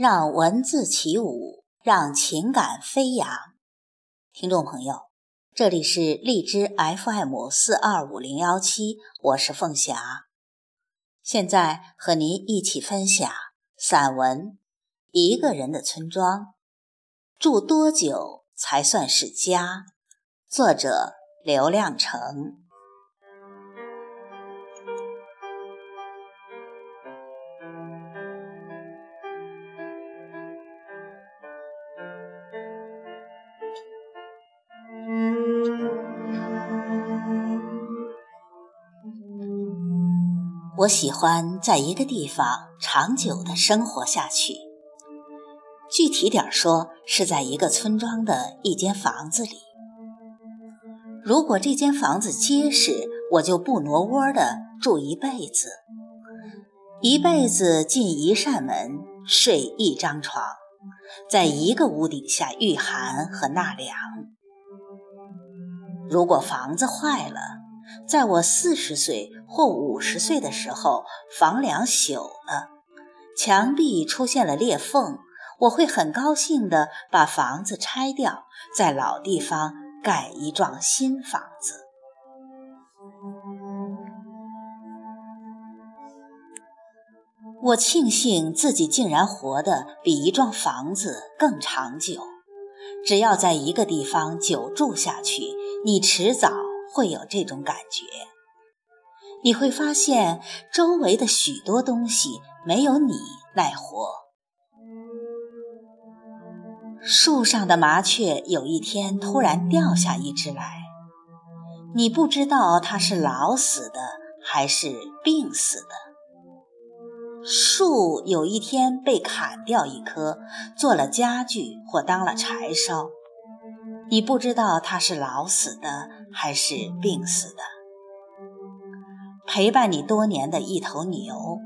让文字起舞，让情感飞扬。听众朋友，这里是荔枝 FM 四二五零幺七，我是凤霞，现在和您一起分享散文《一个人的村庄》，住多久才算是家？作者刘亮程。我喜欢在一个地方长久的生活下去。具体点说，是在一个村庄的一间房子里。如果这间房子结实，我就不挪窝的住一辈子，一辈子进一扇门，睡一张床，在一个屋顶下御寒和纳凉。如果房子坏了，在我四十岁或五十岁的时候，房梁朽了，墙壁出现了裂缝，我会很高兴地把房子拆掉，在老地方盖一幢新房子。我庆幸自己竟然活得比一幢房子更长久。只要在一个地方久住下去，你迟早。会有这种感觉，你会发现周围的许多东西没有你耐活。树上的麻雀有一天突然掉下一只来，你不知道它是老死的还是病死的。树有一天被砍掉一棵，做了家具或当了柴烧。你不知道它是老死的还是病死的。陪伴你多年的一头牛，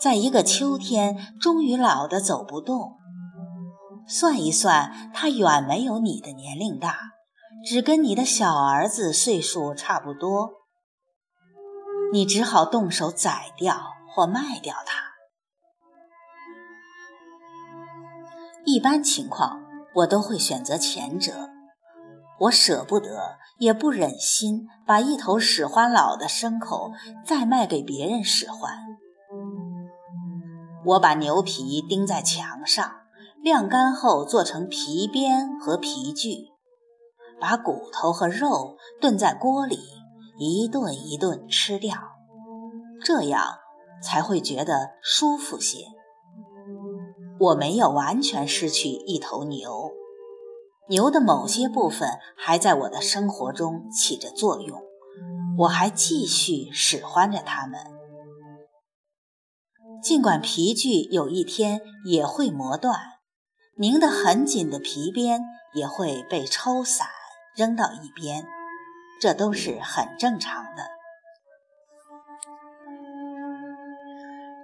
在一个秋天终于老得走不动。算一算，它远没有你的年龄大，只跟你的小儿子岁数差不多。你只好动手宰掉或卖掉它。一般情况，我都会选择前者。我舍不得，也不忍心把一头使唤老的牲口再卖给别人使唤。我把牛皮钉在墙上，晾干后做成皮鞭和皮具，把骨头和肉炖在锅里，一顿一顿吃掉，这样才会觉得舒服些。我没有完全失去一头牛。牛的某些部分还在我的生活中起着作用，我还继续使唤着它们。尽管皮具有一天也会磨断，拧得很紧的皮鞭也会被抽散扔到一边，这都是很正常的。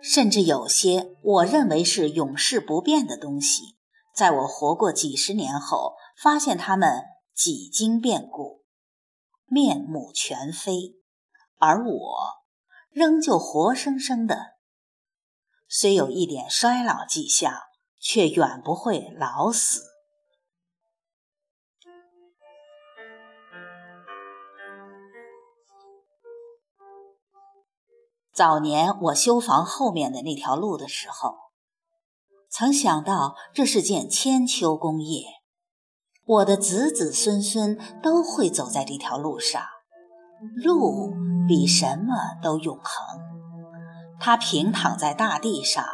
甚至有些我认为是永世不变的东西，在我活过几十年后。发现他们几经变故，面目全非，而我仍旧活生生的。虽有一点衰老迹象，却远不会老死。早年我修房后面的那条路的时候，曾想到这是件千秋功业。我的子子孙孙都会走在这条路上，路比什么都永恒。它平躺在大地上，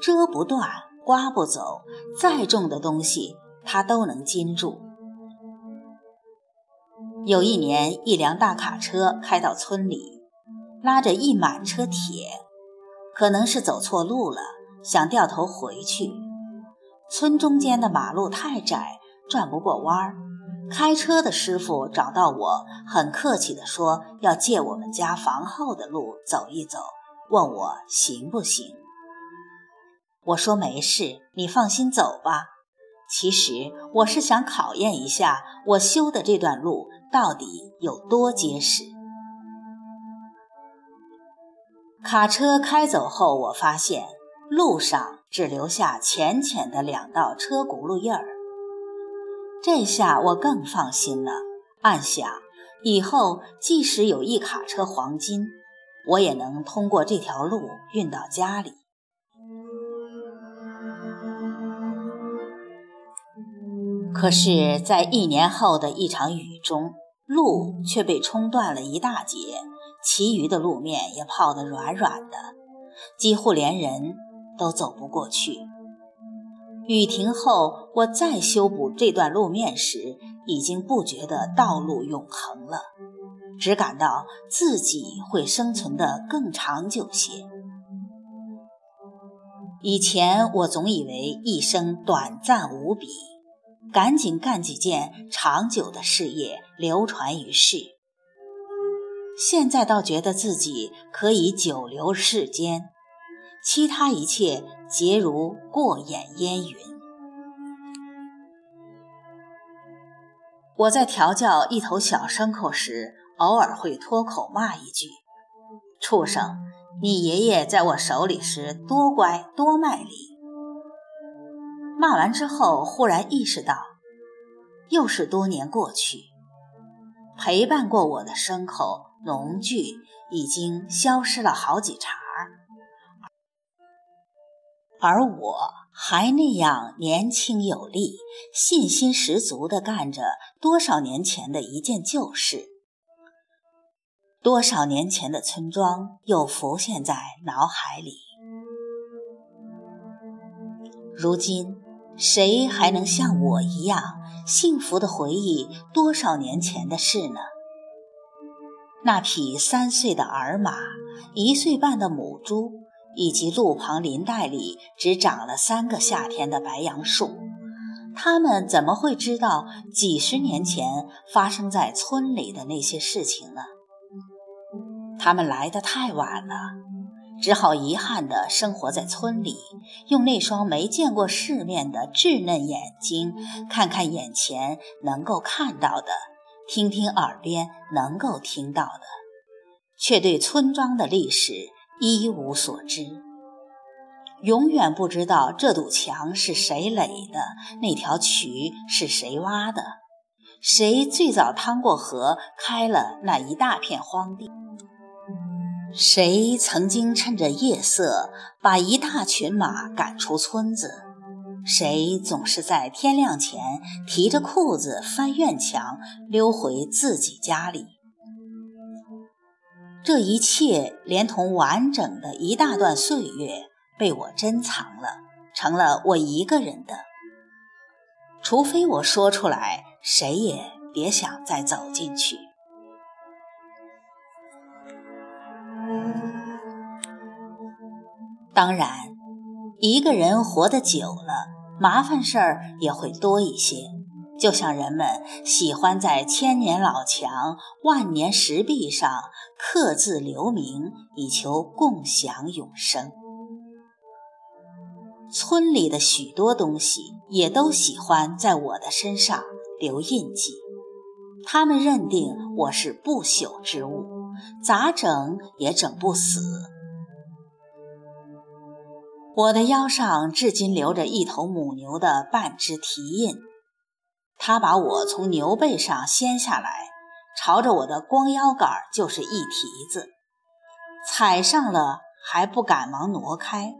遮不断，刮不走，再重的东西它都能禁住。有一年，一辆大卡车开到村里，拉着一满车铁，可能是走错路了，想掉头回去。村中间的马路太窄。转不过弯儿，开车的师傅找到我，很客气地说要借我们家房后的路走一走，问我行不行。我说没事，你放心走吧。其实我是想考验一下我修的这段路到底有多结实。卡车开走后，我发现路上只留下浅浅的两道车轱辘印儿。这下我更放心了，暗想以后即使有一卡车黄金，我也能通过这条路运到家里。可是，在一年后的一场雨中，路却被冲断了一大截，其余的路面也泡得软软的，几乎连人都走不过去。雨停后，我再修补这段路面时，已经不觉得道路永恒了，只感到自己会生存得更长久些。以前我总以为一生短暂无比。赶紧干几件长久的事业，流传于世。现在倒觉得自己可以久留世间，其他一切皆如过眼烟云。我在调教一头小牲口时，偶尔会脱口骂一句：“畜生，你爷爷在我手里时多乖多卖力。”骂完之后，忽然意识到，又是多年过去，陪伴过我的牲口、农具已经消失了好几茬，而我还那样年轻有力、信心十足地干着多少年前的一件旧事。多少年前的村庄又浮现在脑海里，如今。谁还能像我一样幸福地回忆多少年前的事呢？那匹三岁的儿马，一岁半的母猪，以及路旁林带里只长了三个夏天的白杨树，他们怎么会知道几十年前发生在村里的那些事情呢？他们来得太晚了。只好遗憾地生活在村里，用那双没见过世面的稚嫩眼睛，看看眼前能够看到的，听听耳边能够听到的，却对村庄的历史一无所知，永远不知道这堵墙是谁垒的，那条渠是谁挖的，谁最早趟过河，开了那一大片荒地。谁曾经趁着夜色把一大群马赶出村子？谁总是在天亮前提着裤子翻院墙溜回自己家里？这一切连同完整的一大段岁月被我珍藏了，成了我一个人的。除非我说出来，谁也别想再走进去。当然，一个人活得久了，麻烦事儿也会多一些。就像人们喜欢在千年老墙、万年石壁上刻字留名，以求共享永生。村里的许多东西也都喜欢在我的身上留印记，他们认定我是不朽之物，咋整也整不死。我的腰上至今留着一头母牛的半只蹄印，他把我从牛背上掀下来，朝着我的光腰杆就是一蹄子，踩上了还不赶忙挪开，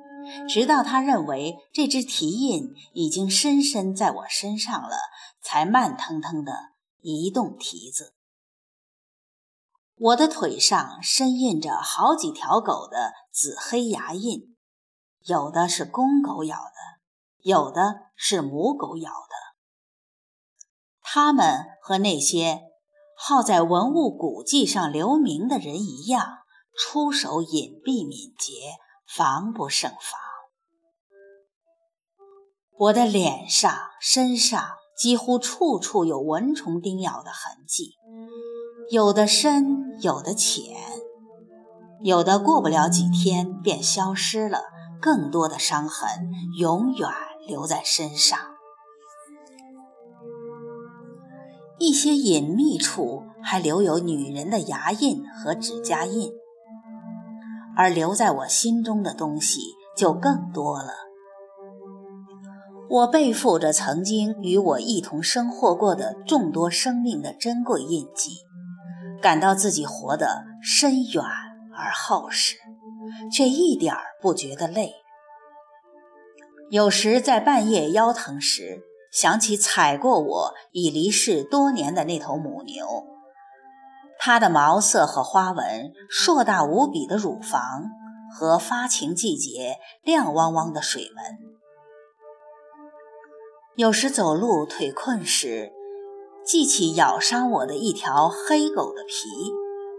直到他认为这只蹄印已经深深在我身上了，才慢腾腾地移动蹄子。我的腿上深印着好几条狗的紫黑牙印。有的是公狗咬的，有的是母狗咬的。他们和那些好在文物古迹上留名的人一样，出手隐蔽敏捷，防不胜防。我的脸上、身上几乎处处有蚊虫叮咬的痕迹，有的深，有的浅，有的过不了几天便消失了。更多的伤痕永远留在身上，一些隐秘处还留有女人的牙印和指甲印，而留在我心中的东西就更多了。我背负着曾经与我一同生活过的众多生命的珍贵印记，感到自己活得深远而厚实，却一点儿不觉得累。有时在半夜腰疼时，想起踩过我已离世多年的那头母牛，它的毛色和花纹，硕大无比的乳房和发情季节亮汪汪的水纹。有时走路腿困时，记起咬伤我的一条黑狗的皮，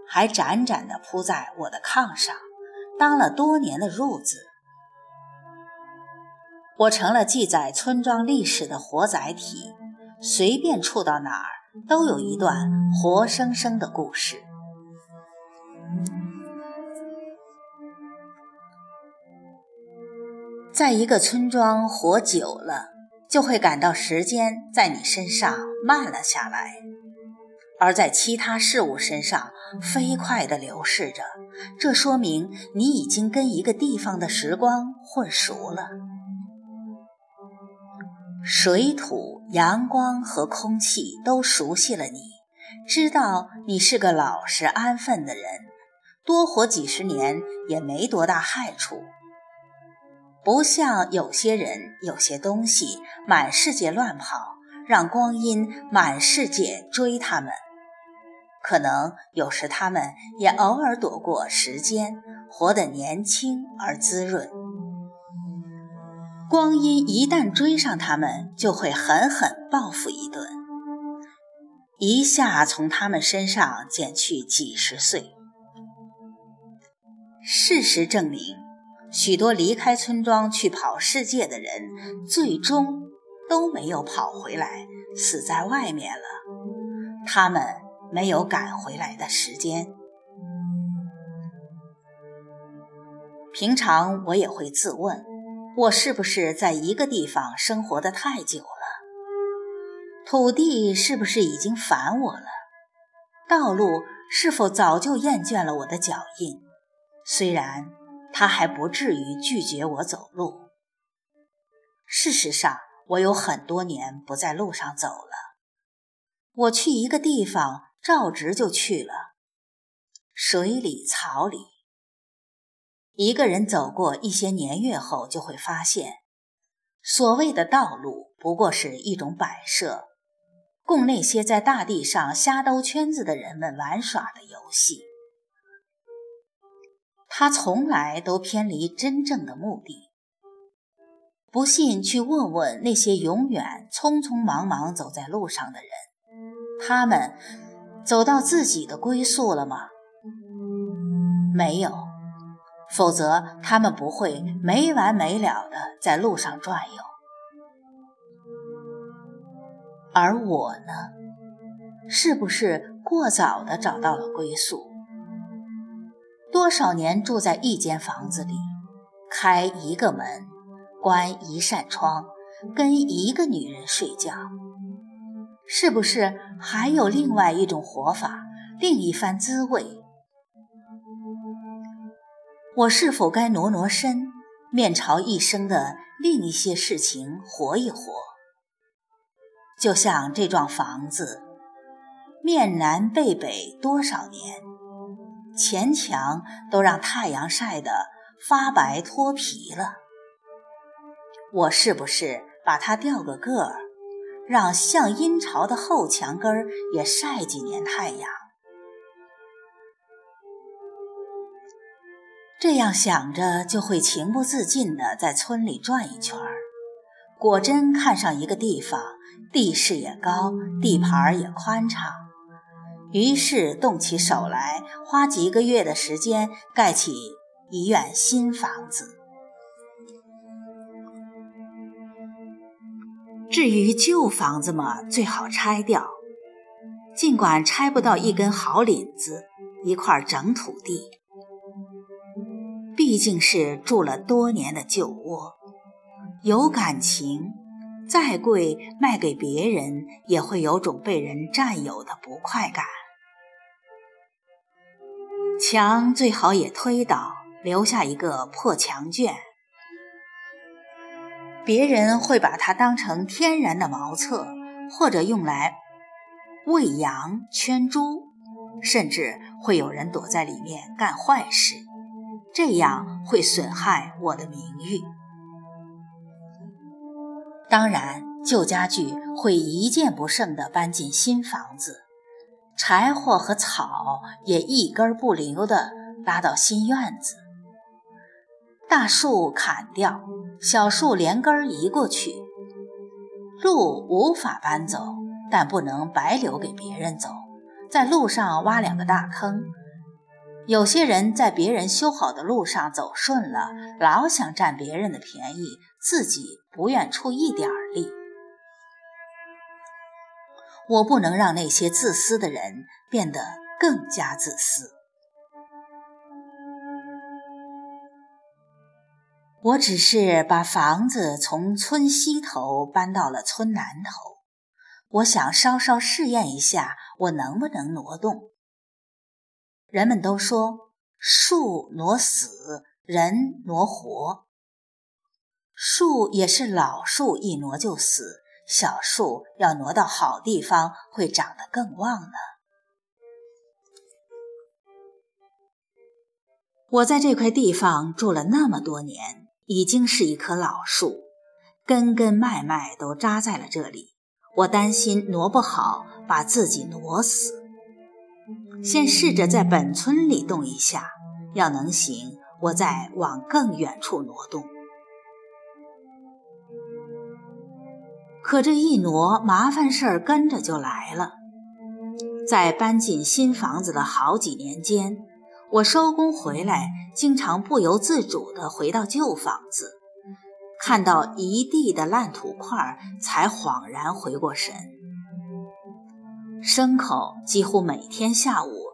还展展地铺在我的炕上，当了多年的褥子。我成了记载村庄历史的活载体，随便触到哪儿，都有一段活生生的故事。在一个村庄活久了。就会感到时间在你身上慢了下来，而在其他事物身上飞快地流逝着。这说明你已经跟一个地方的时光混熟了。水土、阳光和空气都熟悉了你，知道你是个老实安分的人，多活几十年也没多大害处。不像有些人、有些东西满世界乱跑，让光阴满世界追他们。可能有时他们也偶尔躲过时间，活得年轻而滋润。光阴一旦追上他们，就会狠狠报复一顿，一下从他们身上减去几十岁。事实证明。许多离开村庄去跑世界的人，最终都没有跑回来，死在外面了。他们没有赶回来的时间。平常我也会自问：我是不是在一个地方生活的太久了？土地是不是已经烦我了？道路是否早就厌倦了我的脚印？虽然。他还不至于拒绝我走路。事实上，我有很多年不在路上走了。我去一个地方，照直就去了，水里草里。一个人走过一些年月后，就会发现，所谓的道路不过是一种摆设，供那些在大地上瞎兜圈子的人们玩耍的游戏。他从来都偏离真正的目的。不信，去问问那些永远匆匆忙忙走在路上的人，他们走到自己的归宿了吗？没有，否则他们不会没完没了的在路上转悠。而我呢，是不是过早的找到了归宿？多少年住在一间房子里，开一个门，关一扇窗，跟一个女人睡觉，是不是还有另外一种活法，另一番滋味？我是否该挪挪身，面朝一生的另一些事情活一活？就像这幢房子，面南背北多少年？前墙都让太阳晒得发白脱皮了，我是不是把它调个个儿，让向阴潮的后墙根儿也晒几年太阳？这样想着，就会情不自禁地在村里转一圈儿。果真看上一个地方，地势也高，地盘儿也宽敞。于是动起手来，花几个月的时间盖起一院新房子。至于旧房子嘛，最好拆掉。尽管拆不到一根好领子，一块整土地，毕竟是住了多年的旧窝，有感情，再贵卖给别人也会有种被人占有的不快感。墙最好也推倒，留下一个破墙卷，别人会把它当成天然的茅厕，或者用来喂羊、圈猪，甚至会有人躲在里面干坏事，这样会损害我的名誉。当然，旧家具会一件不剩地搬进新房子，柴火和草也一根不留地拉到新院子。大树砍掉，小树连根移过去。路无法搬走，但不能白留给别人走，在路上挖两个大坑。有些人在别人修好的路上走顺了，老想占别人的便宜，自己不愿出一点力。我不能让那些自私的人变得更加自私。我只是把房子从村西头搬到了村南头，我想稍稍试验一下，我能不能挪动。人们都说树挪死，人挪活。树也是老树，一挪就死；小树要挪到好地方，会长得更旺呢。我在这块地方住了那么多年。已经是一棵老树，根根脉脉都扎在了这里。我担心挪不好，把自己挪死。先试着在本村里动一下，要能行，我再往更远处挪动。可这一挪，麻烦事儿跟着就来了。在搬进新房子的好几年间。我收工回来，经常不由自主地回到旧房子，看到一地的烂土块，才恍然回过神。牲口几乎每天下午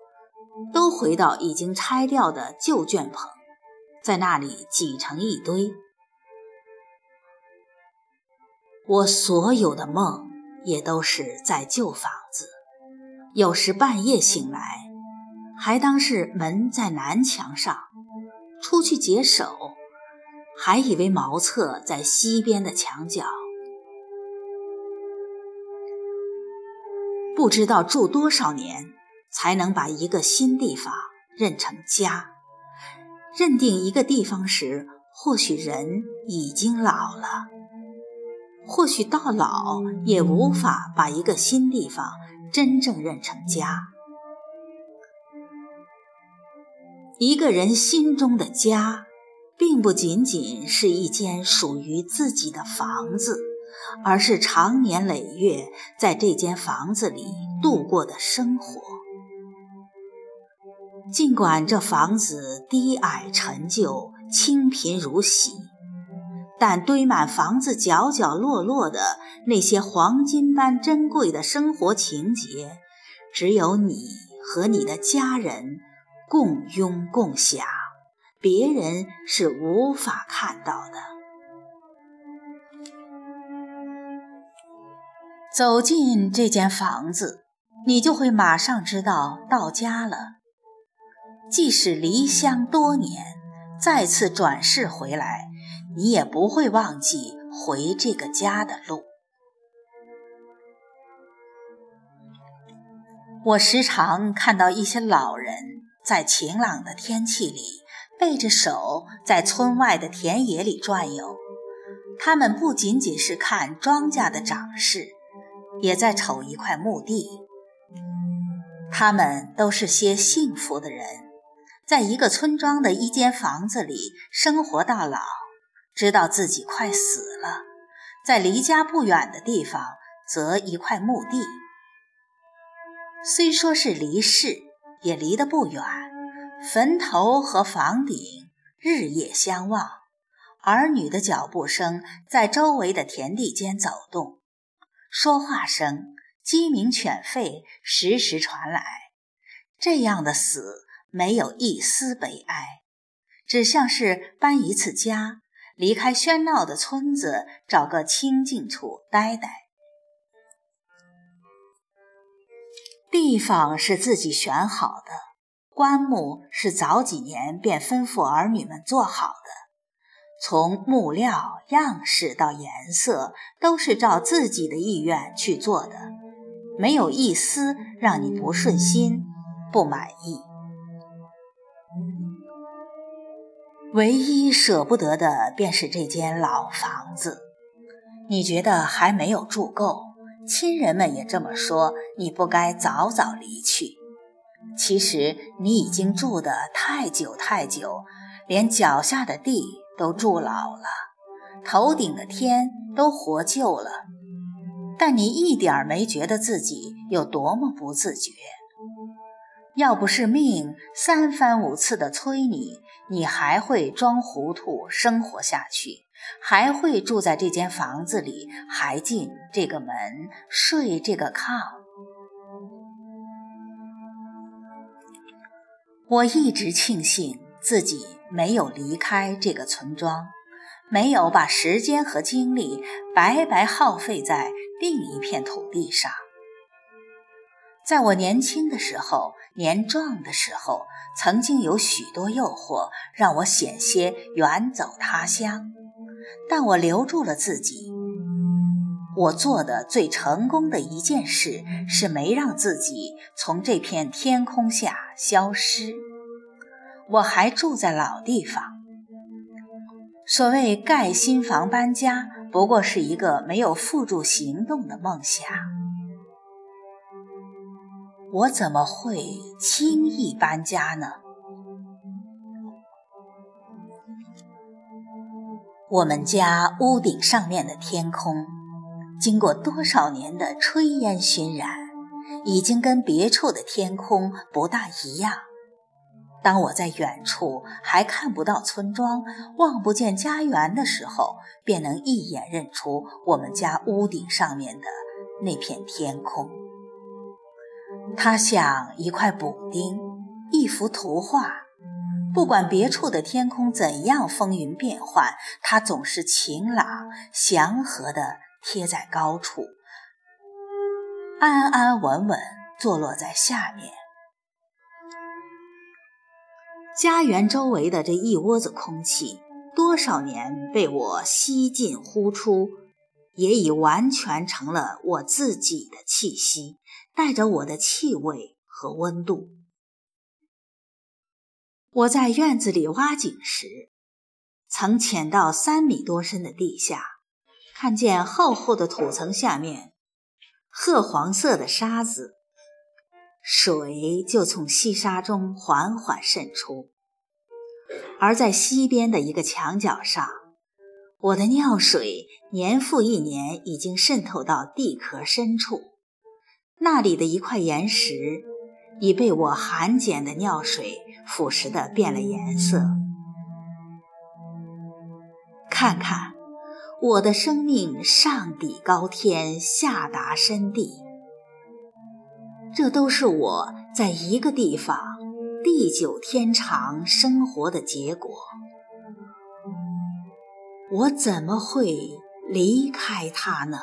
都回到已经拆掉的旧圈棚，在那里挤成一堆。我所有的梦也都是在旧房子，有时半夜醒来。还当是门在南墙上，出去解手，还以为茅厕在西边的墙角。不知道住多少年，才能把一个新地方认成家。认定一个地方时，或许人已经老了，或许到老也无法把一个新地方真正认成家。一个人心中的家，并不仅仅是一间属于自己的房子，而是长年累月在这间房子里度过的生活。尽管这房子低矮陈旧、清贫如洗，但堆满房子角角落落的那些黄金般珍贵的生活情节，只有你和你的家人。共拥共享，别人是无法看到的。走进这间房子，你就会马上知道到家了。即使离乡多年，再次转世回来，你也不会忘记回这个家的路。我时常看到一些老人。在晴朗的天气里，背着手在村外的田野里转悠。他们不仅仅是看庄稼的长势，也在瞅一块墓地。他们都是些幸福的人，在一个村庄的一间房子里生活到老，知道自己快死了。在离家不远的地方择一块墓地，虽说是离世。也离得不远，坟头和房顶日夜相望，儿女的脚步声在周围的田地间走动，说话声、鸡鸣犬吠时时传来。这样的死没有一丝悲哀，只像是搬一次家，离开喧闹的村子，找个清静处待待。地方是自己选好的，棺木是早几年便吩咐儿女们做好的，从木料、样式到颜色，都是照自己的意愿去做的，没有一丝让你不顺心、不满意。唯一舍不得的，便是这间老房子。你觉得还没有住够，亲人们也这么说，你不该早早离去。其实你已经住得太久太久，连脚下的地。都住老了，头顶的天都活旧了，但你一点没觉得自己有多么不自觉。要不是命三番五次的催你，你还会装糊涂生活下去，还会住在这间房子里，还进这个门，睡这个炕。我一直庆幸自己。没有离开这个村庄，没有把时间和精力白白耗费在另一片土地上。在我年轻的时候、年壮的时候，曾经有许多诱惑让我险些远走他乡，但我留住了自己。我做的最成功的一件事是没让自己从这片天空下消失。我还住在老地方。所谓盖新房搬家，不过是一个没有付诸行动的梦想。我怎么会轻易搬家呢？我们家屋顶上面的天空，经过多少年的炊烟熏染，已经跟别处的天空不大一样。当我在远处还看不到村庄、望不见家园的时候，便能一眼认出我们家屋顶上面的那片天空。它像一块补丁，一幅图画。不管别处的天空怎样风云变幻，它总是晴朗祥和地贴在高处，安安稳稳坐落在下面。家园周围的这一窝子空气，多少年被我吸进呼出，也已完全成了我自己的气息，带着我的气味和温度。我在院子里挖井时，曾潜到三米多深的地下，看见厚厚的土层下面褐黄色的沙子。水就从细沙中缓缓渗出，而在西边的一个墙角上，我的尿水年复一年已经渗透到地壳深处。那里的一块岩石已被我含碱的尿水腐蚀的变了颜色。看看，我的生命上抵高天，下达深地。这都是我在一个地方地久天长生活的结果。我怎么会离开他呢？